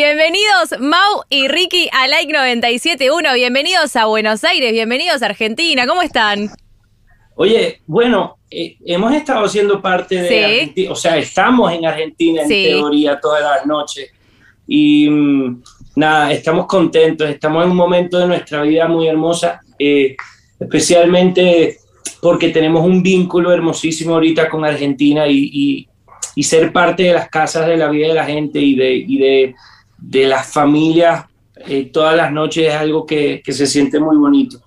Bienvenidos Mau y Ricky a Like 97.1. Bienvenidos a Buenos Aires, bienvenidos a Argentina. ¿Cómo están? Oye, bueno, eh, hemos estado siendo parte de Sí. Argentina, o sea, estamos en Argentina en Sí. teoría todas las noches. Y mm, nada, estamos contentos, estamos en un momento de nuestra vida muy hermosa, eh, especialmente porque tenemos un vínculo hermosísimo ahorita con Argentina y, y- y ser parte de las casas de la vida de la gente y de, y de, de las familias eh, todas las noches es algo que, que se siente muy bonito.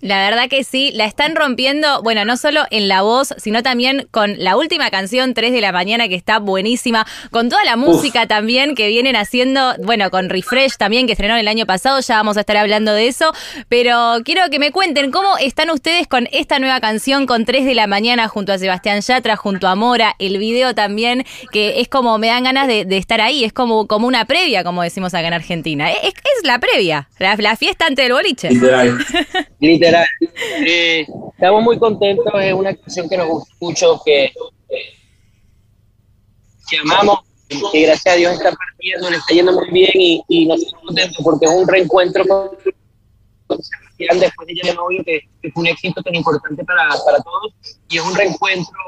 La verdad que sí, la están rompiendo, bueno, no solo en la voz, sino también con la última canción, 3 de la mañana, que está buenísima, con toda la música también que vienen haciendo, bueno, con Refresh también, que estrenaron el año pasado, ya vamos a estar hablando de eso, pero quiero que me cuenten cómo están ustedes con esta nueva canción, con 3 de la mañana, junto a Sebastián Yatra, junto a Mora, el video también, que es como, me dan ganas de, de estar ahí, es como, como una previa, como decimos acá en Argentina, es, es la previa, la, la fiesta antes del boliche. Literal. Literal. Eh, estamos muy contentos, es una canción que nos gusta mucho, que, amamos, que gracias a Dios está partiendo, le está yendo muy bien y, y nos estamos contentos porque es un reencuentro con, Sebastián después de Ya Novio, que, fue un éxito tan importante para, para todos y es un reencuentro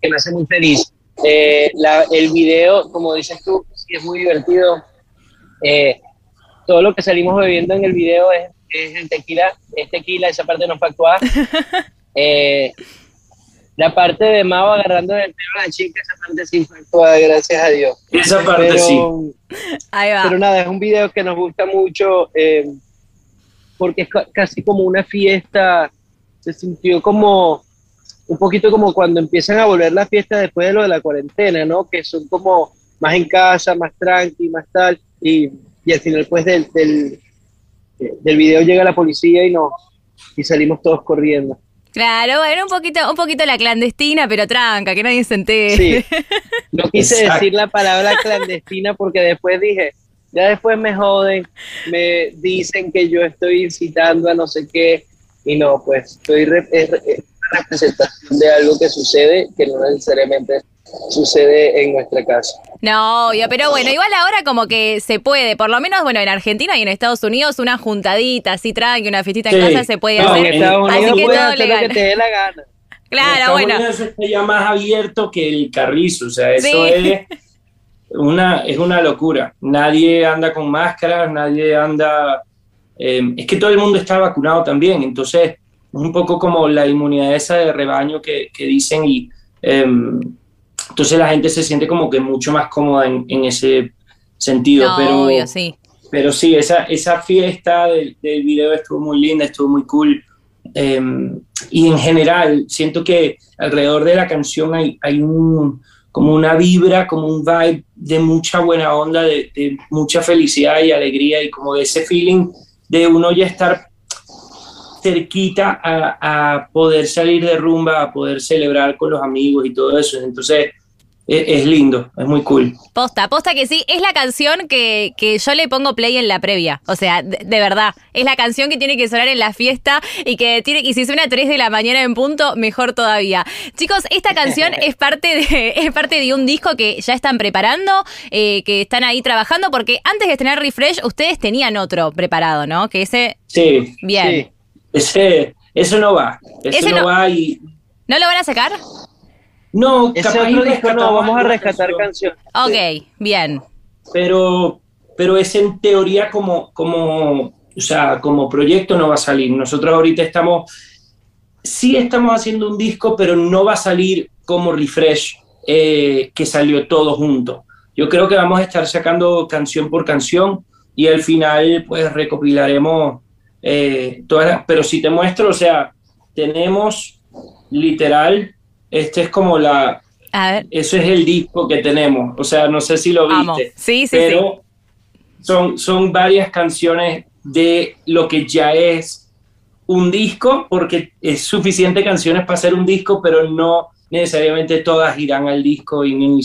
que me hace muy feliz. Eh, el video, como dices tú, es muy divertido. Eh, todo lo que salimos bebiendo en el video es, es el tequila, es tequila, esa parte no fue actuada. Eh, la parte de Mao agarrando el pelo a la chica, esa parte sí fue actuada, gracias a Dios. Esa parte Pero, sí. Ahí va. pero nada, es un video que nos gusta mucho eh, porque es ca- casi como una fiesta, se sintió como un poquito como cuando empiezan a volver las fiestas después de lo de la cuarentena, ¿no? Que son como más en casa, más tranqui, más tal, y, y al final pues del, del, del video llega la policía y nos y salimos todos corriendo. Claro, bueno, un poquito, un poquito la clandestina, pero tranca, que nadie se entere. Sí. No quise Exacto. decir la palabra clandestina porque después dije, ya después me joden, me dicen que yo estoy incitando a no sé qué, y no, pues estoy re- es, es una representación de algo que sucede, que no necesariamente sucede en nuestra casa. No, obvio, pero bueno, igual ahora como que se puede, por lo menos, bueno, en Argentina y en Estados Unidos, una juntadita así tranqui, una fiestita en casa se puede No, en hacer. Estados así Unidos que puedes todo hacer lo legal. que te dé la gana. En Claro, Estados bueno. Unidos eso está ya más abierto que el carrizo, o sea, eso Sí. es una, es una locura. Nadie anda con máscaras, nadie anda... eh, es que todo el mundo está vacunado también, entonces es un poco como la inmunidad esa de rebaño que, que dicen y eh, entonces la gente se siente como que mucho más cómoda en, en ese sentido, No, pero... obvio, sí. Pero sí, esa, esa fiesta del, del video estuvo muy linda, estuvo muy cool. Eh, y en general, siento que alrededor de la canción hay, hay un, como una vibra, como un vibe de mucha buena onda, de, de mucha felicidad y alegría y como de ese feeling de uno ya estar cerquita a, a poder salir de rumba, a poder celebrar con los amigos y todo eso. Entonces, es, es lindo, es muy cool. Posta, posta que sí, es la canción que, que yo le pongo play en la previa. O sea, de, de verdad, es la canción que tiene que sonar en la fiesta y que tiene, y si suena a 3 de la mañana en punto, mejor todavía. Chicos, esta canción es parte de, es parte de un disco que ya están preparando, eh, que están ahí trabajando, porque antes de estrenar Refresh, ustedes tenían otro preparado, ¿no? Que ese, Sí, bien. Sí. Ese, eso no va. Eso Ese no, no- va y ¿No lo van a sacar? No, Ese capaz otro disco no, vamos a rescatar canción, canciones. Ok, bien. Pero, pero es en teoría como, como, o sea, como proyecto no va a salir. Nosotros ahorita estamos, sí estamos haciendo un disco, pero no va a salir como Refresh, eh, que salió todo junto. Yo creo que vamos a estar sacando canción por canción y al final pues recopilaremos eh, todas las, pero si te muestro, o sea, tenemos literal, este es como la, A ver, eso es el disco que tenemos. O sea, no sé si lo viste. Sí, sí, sí. pero Son, son varias canciones de lo que ya es un disco, porque es suficiente canciones para hacer un disco, pero no necesariamente todas irán al disco y ni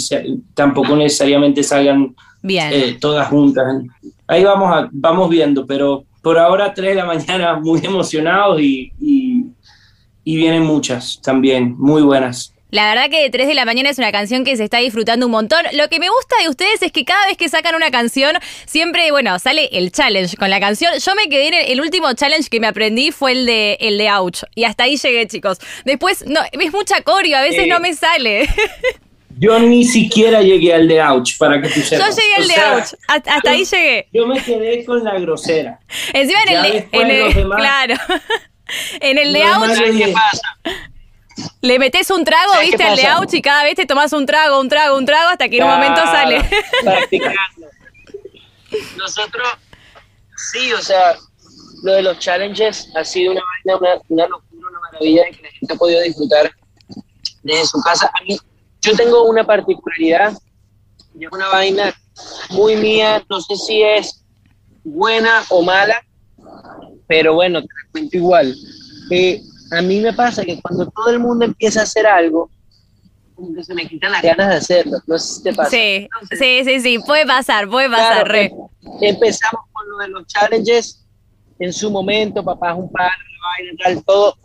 tampoco necesariamente salgan Bien. eh, todas juntas. Ahí vamos, a- vamos viendo, pero por ahora 3 de la mañana muy emocionados y, y, y vienen muchas también, muy buenas. La verdad que de 3 de la mañana es una canción que se está disfrutando un montón. Lo que me gusta de ustedes es que cada vez que sacan una canción, siempre, bueno, sale el challenge con la canción. Yo me quedé en el, el último challenge que me aprendí fue el de el de Ouch. Y hasta ahí llegué, chicos. Después, no, es mucha coreo, a veces Eh. no me sale. Yo ni siquiera llegué al de Ouch, para que tú Yo sepas. llegué al de sea, Ouch. Hasta, hasta ahí llegué. Yo me quedé con la grosera. Encima en el en el- los demás- claro. en el de Ouch yo ¿Qué pasa? le metes un trago, ¿Sabes qué viste, al de? Ouch y cada vez te tomas un trago, un trago, un trago hasta que en un momento sale. practicando. Nosotros, sí, o sea, lo de los challenges ha sido una vaina, una, una locura, una maravilla de que la gente ha podido disfrutar desde su casa. A mí, yo tengo una particularidad, es una vaina muy mía, no sé si es buena o mala, pero bueno, te la cuento igual. Eh, a mí me pasa que cuando todo el mundo empieza a hacer algo, como que se me quitan las ganas de hacerlo. No sé si te pasa. Sí, Entonces, sí, sí, sí, puede pasar, puede pasar, Claro, re. em- Empezamos con lo de los challenges en su momento, papá es un padre, vaina, tal, todo.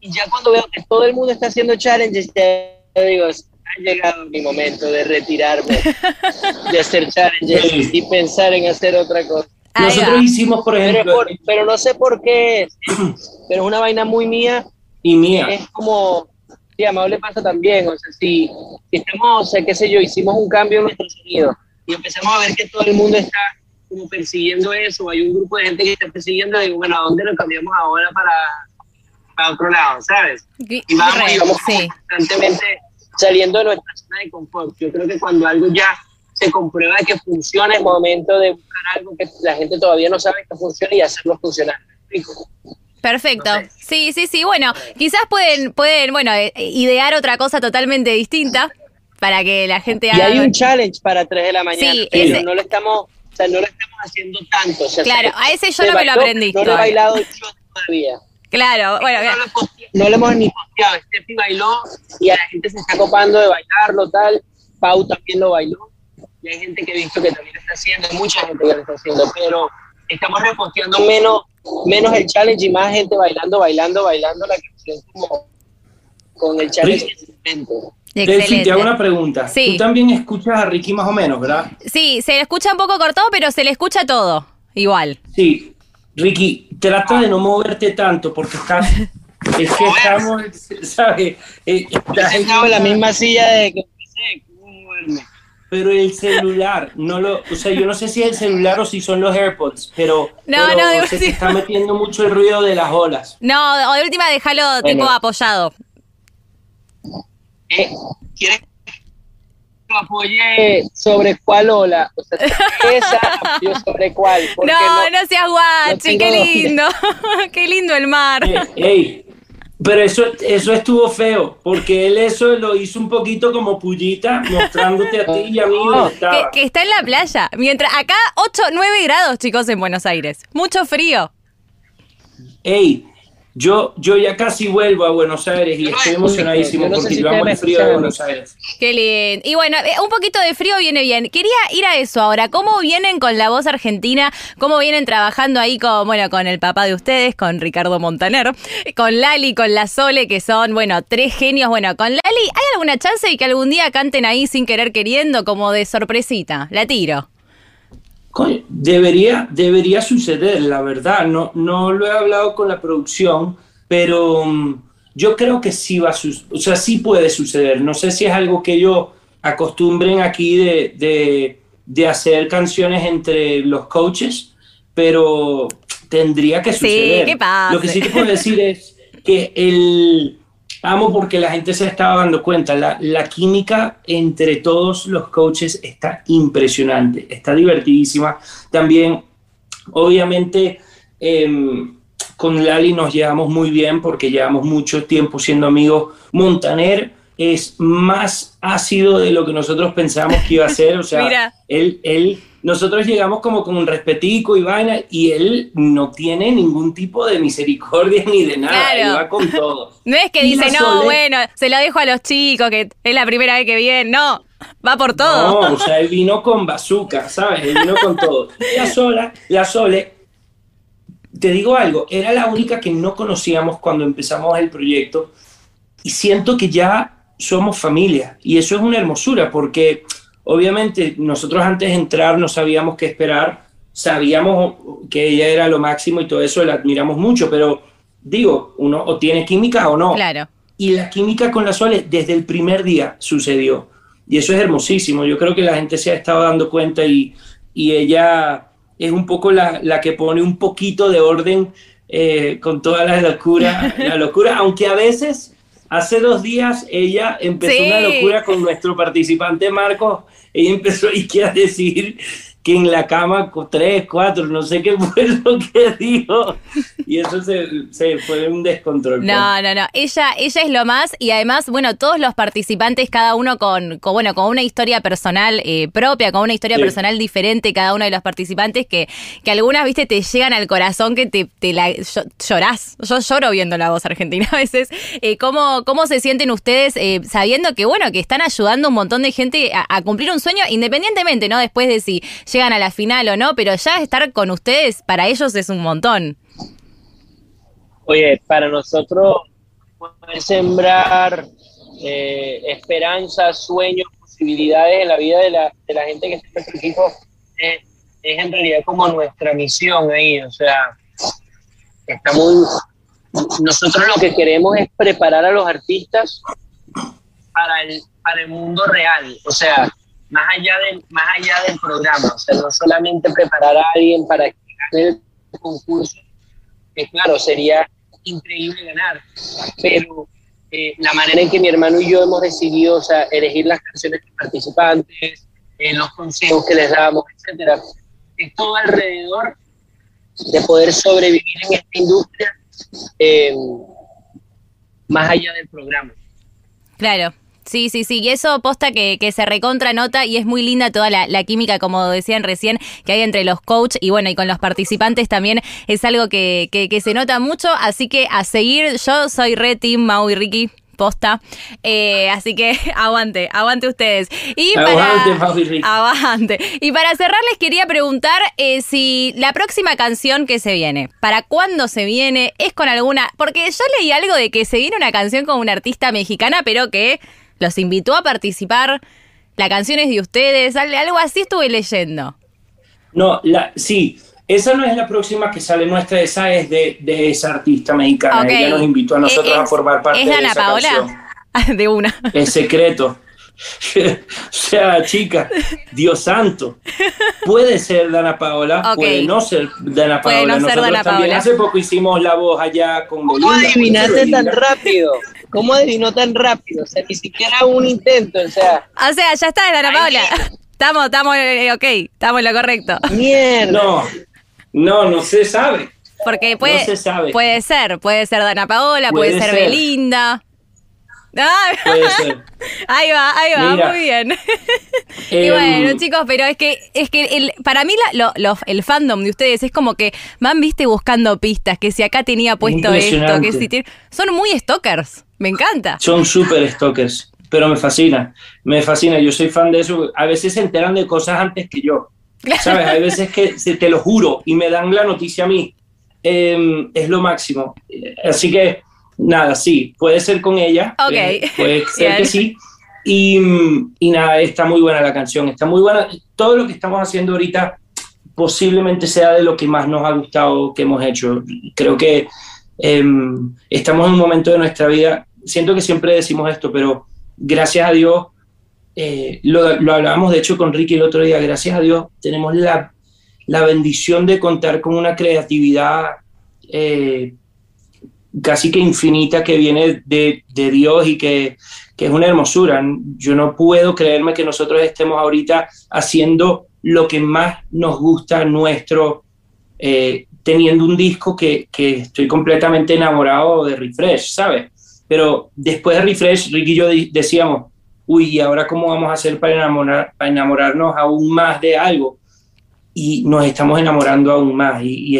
Y ya cuando veo que todo el mundo está haciendo challenges, ya digo, ha llegado mi momento de retirarme de hacer challenges Sí. y pensar en hacer otra cosa. Ahí Nosotros va. hicimos, por Pero, ejemplo, por- pero no sé por qué, pero es una vaina muy mía y mía, es como, sí, a Mao le pasa también, o sea, si, si estamos, o sea, qué sé yo, hicimos un cambio en nuestro sonido y empezamos a ver que todo el mundo está como persiguiendo eso, hay un grupo de gente que está persiguiendo, digo, bueno, ¿a dónde lo cambiamos ahora para, para otro lado, sabes? Y- Y vamos, y vamos sí. constantemente saliendo de nuestra zona de confort. Yo creo que cuando algo ya se comprueba que funciona, es momento de buscar algo que la gente todavía no sabe que funciona y hacerlo funcionar. Perfecto. Sí, sí, sí. Bueno, quizás pueden, pueden, bueno, eh, idear otra cosa totalmente distinta para que la gente Y haga. hay un challenge para 3 de la mañana, Sí, pero ese- no lo estamos, o sea, no lo estamos haciendo tanto. O sea, Claro, a ese yo no me lo aprendí No lo he bailado yo todavía. Claro, bueno, no, posteado, no lo hemos ni posteado. Steffi bailó y a la gente se está copando de bailarlo, tal. Pau también lo bailó. Y hay gente que he visto que también lo está haciendo, hay mucha gente que lo está haciendo, pero estamos reposteando menos, menos el challenge y más gente bailando, bailando, bailando la canción como con el challenge excelente. te hago una pregunta. Sí. Tú también escuchas a Ricky más o menos, ¿verdad? Sí, se le escucha un poco cortado, pero se le escucha todo. Igual. Sí. Ricky, trata de no moverte tanto porque estás... Es que estamos, ¿sabes? Eh, Yo estás en- sentado en la misma silla de que empecé, ¿cómo moverme? Pero el celular, no lo, o sea, yo no sé si es el celular o si son los AirPods, pero, No, pero no, digo, se está metiendo mucho el ruido de las olas. No, o de última déjalo Bueno. tipo apoyado. Eh, ¿Quieres que lo apoye sobre cuál ola? O sea, esa apoyo sobre cuál. No, no, seas guachi, no qué lindo. qué lindo el mar. Eh, ey, pero eso, eso estuvo feo, porque él eso lo hizo un poquito como pullita, mostrándote a ti y a mí Que, estaba. que está en la playa. Mientras acá 8, 9 grados, chicos, en Buenos Aires. Mucho frío. Ey, yo, yo ya casi vuelvo a Buenos Aires y estoy emocionadísimo no porque si ustedes el frío de. Buenos Aires. Qué lindo. Y bueno, eh, un poquito de frío viene bien. Quería ir a eso ahora. ¿Cómo vienen con la voz argentina? ¿Cómo vienen trabajando ahí con, bueno, con el papá de ustedes, con Ricardo Montaner, con Lali, con la Sole, que son, bueno, tres genios? Bueno, con Lali, ¿hay alguna chance de que algún día canten ahí sin querer queriendo, como de sorpresita? La tiro. Coño, debería, debería suceder, la verdad. No, no lo he hablado con la producción, pero mm, yo creo que sí va a suceder. O sea, sí puede suceder. No sé si es algo que ellos acostumbren aquí de, de, de hacer canciones entre los coaches, pero tendría que Sí, suceder. que pase. Lo que sí te puedo decir es que el amo porque la gente se estaba dando cuenta, la, la química entre todos los coaches está impresionante, está divertidísima. También, obviamente, em, con Lali nos llevamos muy bien porque llevamos mucho tiempo siendo amigos. Montaner es más ácido de lo que nosotros pensamos que iba a ser, o sea, él, él, nosotros llegamos como con un respetico y vaina, y él no tiene ningún tipo de misericordia ni de nada, Claro. él va con todo. No es que Y dice, no, Sole- bueno, se lo dejo a los chicos, que es la primera vez que vienen. No, va por todo. No, o sea, él vino con bazooka, ¿sabes? Él vino con todo. La sola, la Sole, te digo algo, era la única que no conocíamos cuando empezamos el proyecto y siento que ya somos familia y eso es una hermosura porque obviamente nosotros antes de entrar no sabíamos qué esperar, sabíamos que ella era lo máximo y todo eso, la admiramos mucho, pero digo, uno o tiene química o no. Claro. Y la química con la Sole desde el primer día sucedió. Y eso es hermosísimo. Yo creo que la gente se ha estado dando cuenta y, y ella es un poco la, la, que pone un poquito de orden eh, con toda la locura, la locura, aunque a veces, hace dos días, ella empezó sí. una locura con nuestro participante Marcos, ella empezó a decir que en la cama tres, cuatro, no sé qué fue lo que dijo. Y eso se, se fue un descontrol. No, no, no. Ella, ella es lo más. Y además, bueno, todos los participantes, cada uno con, con bueno, con una historia personal eh, propia, con una historia sí. personal diferente, cada uno de los participantes, que, que algunas, viste, te llegan al corazón que te, te la llorás. Yo lloro viendo la voz argentina a veces. Eh, ¿cómo, ¿Cómo se sienten ustedes eh, sabiendo que, bueno, que están ayudando a un montón de gente a, a cumplir un sueño, independientemente, ¿no? Después de si llegan a la final o no, pero ya estar con ustedes para ellos es un montón. Oye, para nosotros poder sembrar eh, esperanzas, sueños, posibilidades en la vida de la, de la gente que está en nuestro equipo es, es, en realidad como nuestra misión ahí, o sea, está muy... Nosotros lo que queremos es preparar a los artistas para el, para el mundo real, o sea, más allá, de, más allá del programa, o sea, no solamente preparar a alguien para que gane el concurso, que claro, sería increíble ganar, pero eh, la manera en que mi hermano y yo hemos decidido, o sea, elegir las canciones de participantes, eh, los consejos que les damos, etcétera, es todo alrededor de poder sobrevivir en esta industria eh, más allá del programa. Claro, Sí, sí, sí, y eso posta que, que se recontra nota y es muy linda toda la, la, química, como decían recién, que hay entre los coach y bueno, y con los participantes también es algo que, que, que se nota mucho, así que a seguir, yo soy re team Mau y Ricky, posta. Eh, así que aguante, aguante ustedes. Y aguante, para, aguante. Y para cerrar les quería preguntar eh, si la próxima canción que se viene, ¿para cuándo se viene? ¿Es con alguna? Porque yo leí algo de que se viene una canción con una artista mexicana, pero que los invitó a participar. La canción es de ustedes, algo así estuve leyendo. No, la, sí, esa no es la próxima que sale nuestra, esa es de, de esa artista mexicana. Okay. Ella nos invitó a nosotros es, a formar parte ¿es de Ana esa Paola? canción. De una. Es secreto. o sea, chica, Dios santo. Puede ser Dana Paola, okay. puede no ser Dana Paola. Puede no Nosotros ser Dana también Paola. hace poco hicimos la voz allá con ¿Cómo Belinda. adivinaste tan rápido? ¿Cómo adivinó tan rápido? O sea, ni siquiera un intento, o sea. O sea, ya está, Dana Paola. Estamos, estamos, eh, ok, estamos en lo correcto. Mierda. No, no, no se sabe. Porque puede, no se sabe. puede ser, puede ser Dana Paola, puede, Puede ser, ser. Belinda. Ah, Puede ser. Ahí va, ahí va, Mira. muy bien. y Em, bueno, chicos, pero es que es que el, para mí la- lo- lo- el fandom de ustedes es como que van, viste, buscando pistas, que si acá tenía puesto esto, que si tiene- son muy stalkers, me encanta. Son súper stalkers, pero me fascina, me fascina. Yo soy fan de eso. A veces se enteran de cosas antes que yo. ¿Sabes? Hay veces que te lo juro y me dan la noticia a mí. Eh, es lo máximo. Así que, nada, sí, puede ser con ella. Ok. eh, puede ser Bien. que sí. Y, y nada, está muy buena la canción, está muy buena. Todo lo que estamos haciendo ahorita posiblemente sea de lo que más nos ha gustado que hemos hecho. Creo que eh, estamos en un momento de nuestra vida, siento que siempre decimos esto, pero gracias a Dios, eh, lo, hablábamos de hecho con Ricky el otro día, gracias a Dios tenemos la, la bendición de contar con una creatividad eh, casi que infinita que viene de, de Dios y que, que es una hermosura. Yo no puedo creerme que nosotros estemos ahorita haciendo lo que más nos gusta nuestro, eh, teniendo un disco que, que estoy completamente enamorado de Refresh, ¿sabes? Pero después de Refresh, Ricky y yo decíamos, uy, ¿y ahora cómo vamos a hacer para, enamorar, para enamorarnos aún más de algo? Y nos estamos enamorando aún más. Y, y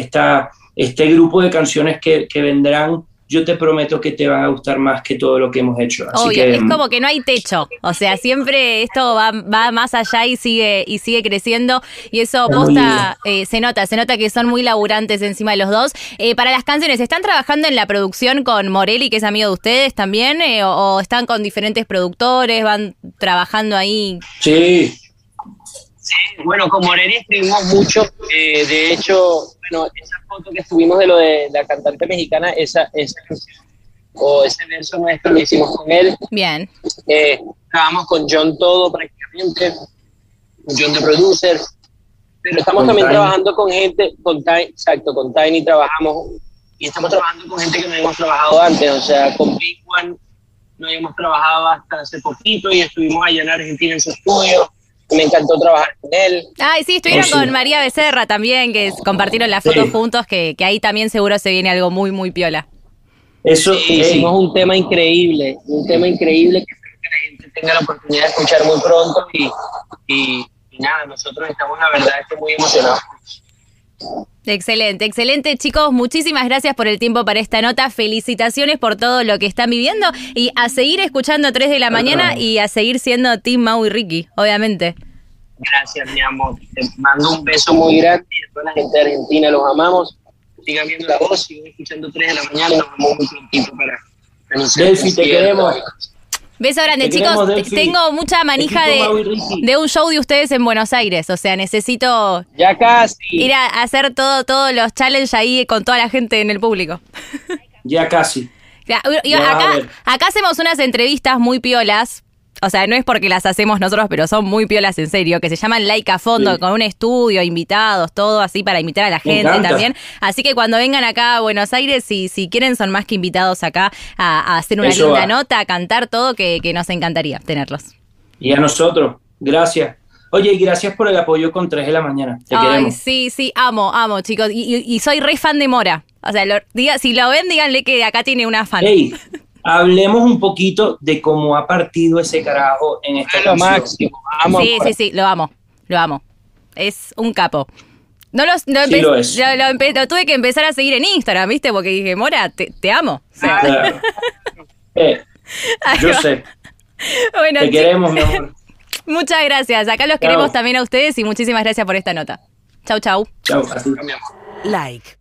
este grupo de canciones que, que vendrán yo te prometo que te va a gustar más que todo lo que hemos hecho. Así Obvio, que, es como que no hay techo. O sea, siempre esto va, va más allá y sigue, y sigue creciendo. Y eso posta, eh, se nota, se nota que son muy laburantes encima de los dos. Eh, para las canciones, ¿están trabajando en la producción con Morelli, que es amigo de ustedes también? Eh, o, o están con diferentes productores? ¿Van trabajando ahí? sí, Bueno, con Morelli escribimos mucho. eh, de hecho, bueno, esa foto que subimos de lo de la cantante mexicana, esa, esa canción o ese verso nuestro lo hicimos con él. Bien. Eh, trabajamos con John todo prácticamente, con John de producer. Pero estamos Con también Tiny. trabajando con gente, con Tiny, exacto, con Tiny trabajamos y estamos trabajando con gente que no habíamos trabajado antes, o sea, con Big One no habíamos trabajado hasta hace poquito y estuvimos allá en Argentina en su estudio. Me encantó trabajar con él. Ay, sí, estuvieron sí. con María Becerra también, que compartieron las fotos Sí. juntos, que, que ahí también seguro se viene algo muy, muy piola. eso, Sí, hicimos un tema increíble, un tema increíble que espero que la gente tenga la oportunidad de escuchar muy pronto y, y, y nada, nosotros estamos la verdad es que muy emocionados. Excelente, excelente chicos, muchísimas gracias por el tiempo para esta nota, felicitaciones por todo lo que están viviendo y a seguir escuchando 3 de la mañana y a seguir siendo Team Mau y Ricky, obviamente. Gracias, mi amor. Te mando un beso muy grande y a toda la gente de Argentina los amamos. Sigan viendo la voz, sigan escuchando 3 de la mañana y nos vemos muy prontito para Delphi, te queremos. Beso grande Te chicos, tengo mucha manija de, de un show de ustedes en Buenos Aires, o sea, necesito Ya casi. ir a hacer todo, todos los challenges ahí con toda la gente en el público. ya casi. Ya, Ya, acá hacemos unas entrevistas muy piolas. O sea, no es porque las hacemos nosotros, pero son muy piolas en serio, que se llaman Like a Fondo, Sí. con un estudio, invitados, todo así para invitar a la Me gente encanta. también. Así que cuando vengan acá a Buenos Aires, si, si quieren, son más que invitados acá a, a hacer una Eso linda va. nota, a cantar todo, que, que nos encantaría tenerlos. Y a nosotros, gracias. Oye, gracias por el apoyo con 3 de la mañana. Te Ay, queremos. sí, sí, amo, amo, chicos. Y, y- y soy re fan de Mora. O sea, lo- diga, si lo ven, díganle que acá tiene una fan. Ey, hablemos un poquito de cómo ha partido ese carajo en esta Es lo canción. máximo. Sí, sí, sí, lo amo, lo amo. Es un capo. No los, lo, Sí empe- lo es. lo- lo empe- lo tuve que empezar a seguir en Instagram, ¿viste? Porque dije, Mora, te, te amo. O sea, Claro. Eh, yo sé, Bueno, te chicos, queremos, mi amor. muchas gracias. Acá los queremos también a ustedes y muchísimas gracias por esta nota. Chau, chau. Chao, a ti. Mi amor. Like.